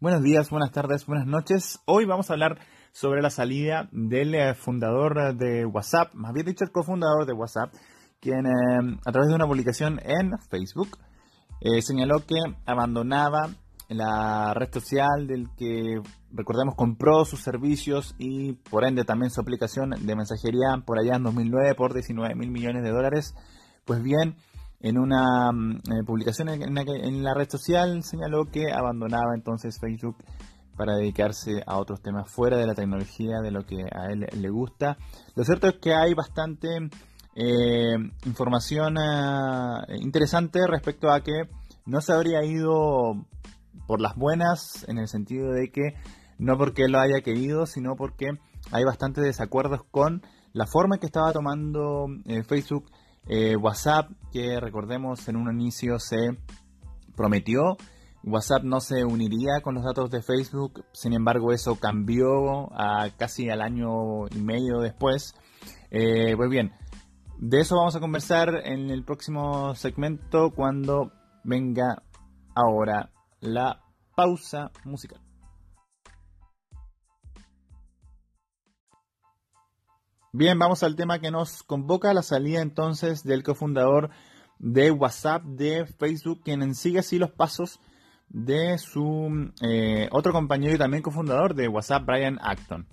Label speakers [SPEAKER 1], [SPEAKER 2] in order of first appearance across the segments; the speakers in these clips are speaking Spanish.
[SPEAKER 1] Buenos días, buenas tardes, buenas noches. Hoy vamos a hablar sobre la salida del eh, fundador de WhatsApp, más bien dicho el cofundador de WhatsApp, quien eh, a través de una publicación en Facebook eh, señaló que abandonaba la red social del que, recordemos, compró sus servicios y por ende también su aplicación de mensajería por allá en 2009 por 19 mil millones de dólares. Pues bien, en una mm, eh, publicación en, la red social señaló que abandonaba entonces Facebook para dedicarse a otros temas fuera de la tecnología, de lo que a él le gusta. Lo cierto es que hay bastante eh, información eh, interesante respecto a que no se habría ido por las buenas en el sentido de que no porque lo haya querido, sino porque hay bastantes desacuerdos con la forma que estaba tomando Facebook eh, WhatsApp, que recordemos en un inicio se prometió, WhatsApp no se uniría con los datos de Facebook, sin embargo eso cambió a casi al año y medio después. Eh, pues bien, de eso vamos a conversar en el próximo segmento cuando venga ahora la pausa musical. Bien, vamos al tema que nos convoca, la salida entonces del cofundador de WhatsApp, de Facebook, quien sigue así los pasos de su eh, otro compañero y también cofundador de WhatsApp, Brian Acton.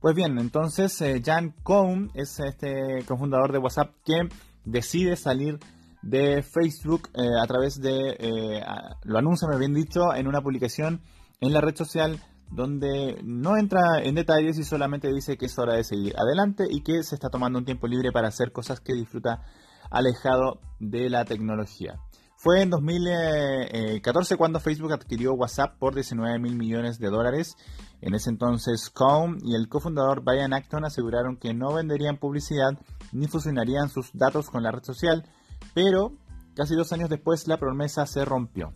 [SPEAKER 1] Pues bien, entonces eh, Jan Cohn es este cofundador de WhatsApp que decide salir de Facebook eh, a través de, lo anuncia, me bien dicho, en una publicación en la red social donde no entra en detalles y solamente dice que es hora de seguir adelante y que se está tomando un tiempo libre para hacer cosas que disfruta alejado de la tecnología. Fue en 2014 cuando Facebook adquirió WhatsApp por 19 mil millones de dólares. En ese entonces, Cohn y el cofundador Brian Acton aseguraron que no venderían publicidad ni fusionarían sus datos con la red social, pero casi dos años después la promesa se rompió.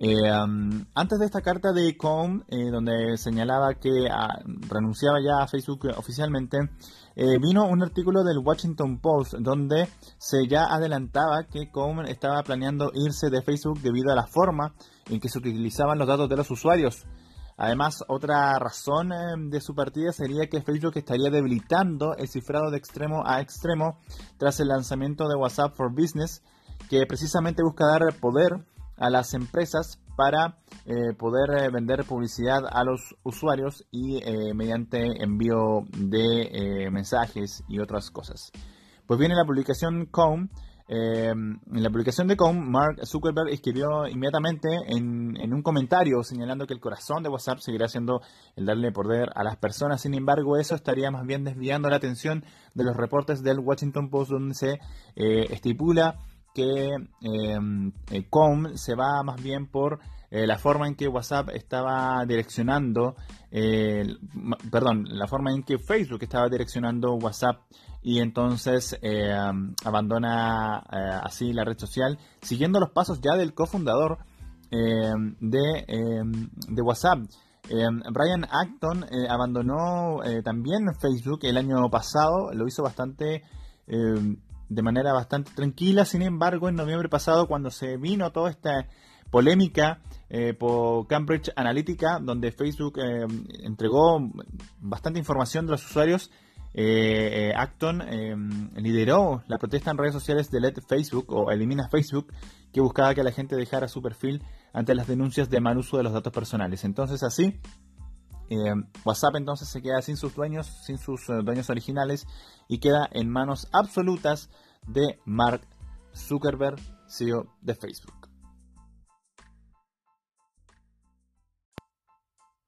[SPEAKER 1] Eh, antes de esta carta de Com, eh, donde señalaba que ah, renunciaba ya a Facebook oficialmente, eh, vino un artículo del Washington Post donde se ya adelantaba que Com estaba planeando irse de Facebook debido a la forma en que se utilizaban los datos de los usuarios. Además, otra razón de su partida sería que Facebook estaría debilitando el cifrado de extremo a extremo tras el lanzamiento de WhatsApp for Business, que precisamente busca dar poder a las empresas para eh, poder eh, vender publicidad a los usuarios y eh, mediante envío de mensajes y otras cosas. Pues bien, en la publicación Com, en la publicación de Com, Mark Zuckerberg escribió inmediatamente en, en, un comentario señalando que el corazón de WhatsApp seguirá siendo el darle poder a las personas. Sin embargo, eso estaría más bien desviando la atención de los reportes del Washington Post donde se estipula que em, eh, Com se va más bien por eh, la forma en que WhatsApp estaba direccionando, eh, perdón, la forma en que Facebook estaba direccionando WhatsApp y entonces em, abandona así la red social, siguiendo los pasos ya del cofundador em, de, de WhatsApp. Brian Acton abandonó también Facebook el año pasado, lo hizo bastante de manera bastante tranquila. Sin embargo, en noviembre pasado, cuando se vino toda esta polémica eh, por Cambridge Analytica, donde Facebook eh, entregó bastante información de los usuarios, eh, Acton lideró la protesta en redes sociales de Let Facebook o Elimina Facebook, que buscaba que la gente dejara su perfil ante las denuncias de mal uso de los datos personales. Entonces así eh, WhatsApp entonces se queda sin sus dueños, sin sus eh, dueños originales y queda en manos absolutas de Mark Zuckerberg, CEO de Facebook.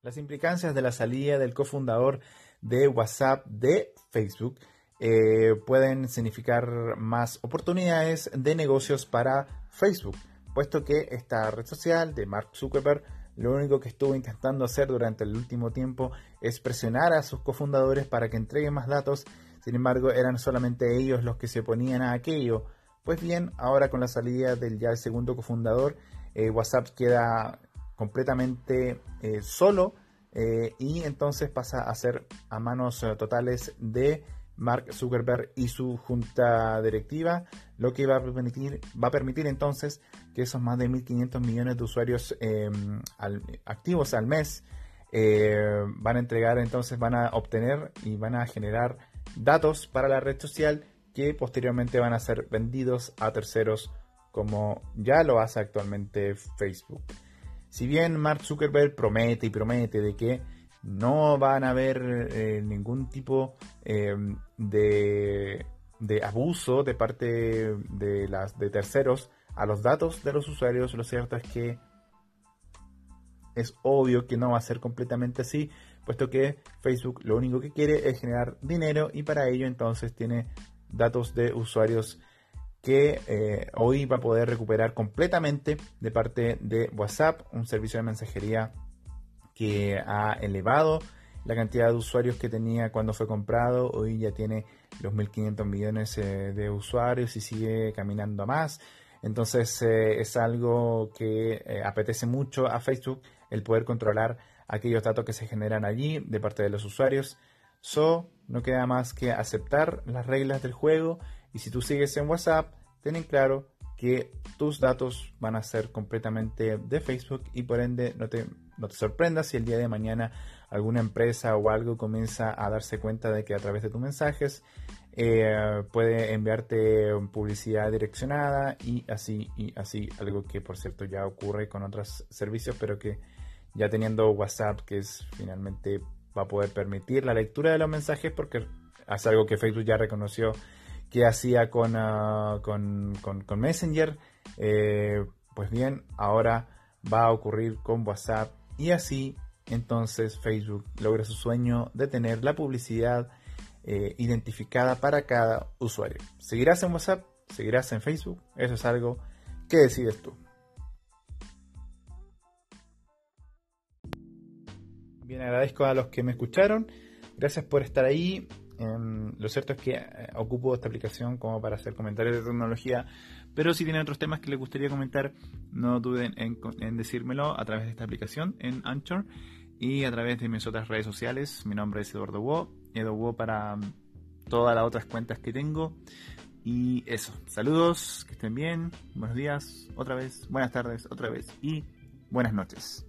[SPEAKER 1] Las implicancias de la salida del cofundador de WhatsApp de Facebook eh, pueden significar más oportunidades de negocios para Facebook, puesto que esta red social de Mark Zuckerberg lo único que estuvo intentando hacer durante el último tiempo es presionar a sus cofundadores para que entreguen más datos, sin embargo eran solamente ellos los que se oponían a aquello. Pues bien, ahora con la salida del ya segundo cofundador, eh, WhatsApp queda completamente eh, solo eh, y entonces pasa a ser a manos totales de Mark Zuckerberg y su junta directiva, lo que va a permitir, va a permitir entonces que esos más de 1.500 millones de usuarios em, activos al mes eh, van a entregar, entonces van a obtener y van a generar datos para la red social que posteriormente van a ser vendidos a terceros como ya lo hace actualmente Facebook. Si bien Mark Zuckerberg promete y promete de que no van a haber eh, ningún tipo eh, de, de, abuso de parte de, las, de terceros a los datos de los usuarios, lo cierto es que es obvio que no va a ser completamente así, puesto que Facebook lo único que quiere es generar dinero y para ello entonces tiene datos de usuarios que eh, hoy va a poder recuperar completamente de parte de WhatsApp, un servicio de mensajería que ha elevado la cantidad de usuarios que tenía cuando fue comprado. Hoy ya tiene los 1.500 millones eh, de usuarios y sigue caminando a más. Entonces eh, es algo que apetece mucho a Facebook el poder controlar aquellos datos que se generan allí de parte de los usuarios. So, no queda más que aceptar las reglas del juego y si tú sigues en WhatsApp, ten en claro que tus datos van a ser completamente de Facebook y por ende no te, no te sorprendas si el día de mañana alguna empresa o algo comienza a darse cuenta de que a través de tus mensajes eh, puede enviarte publicidad direccionada y así y así algo que por cierto ya ocurre con otros servicios pero que ya teniendo WhatsApp que es finalmente va a poder permitir la lectura de los mensajes porque es algo que Facebook ya reconoció que hacía ah, con, con, Messenger. Eh, pues bien, ahora va a ocurrir con WhatsApp y así entonces Facebook logra su sueño de tener la publicidad eh, identificada para cada usuario. ¿Seguirás en WhatsApp? ¿Seguirás en Facebook? Eso es algo que decides tú. Bien, agradezco a los que me escucharon. Gracias por estar ahí. Em, lo cierto es que eh, ocupo esta aplicación como para hacer comentarios de tecnología, pero si tienen otros temas que les gustaría comentar, no duden en, decírmelo a través de esta aplicación en Anchor y a través de mis otras redes sociales. Mi nombre es Eduardo Wo, Edo Wo para mm, todas las otras cuentas que tengo. Y eso, saludos, que estén bien, buenos días, otra vez, buenas tardes, otra vez y buenas noches.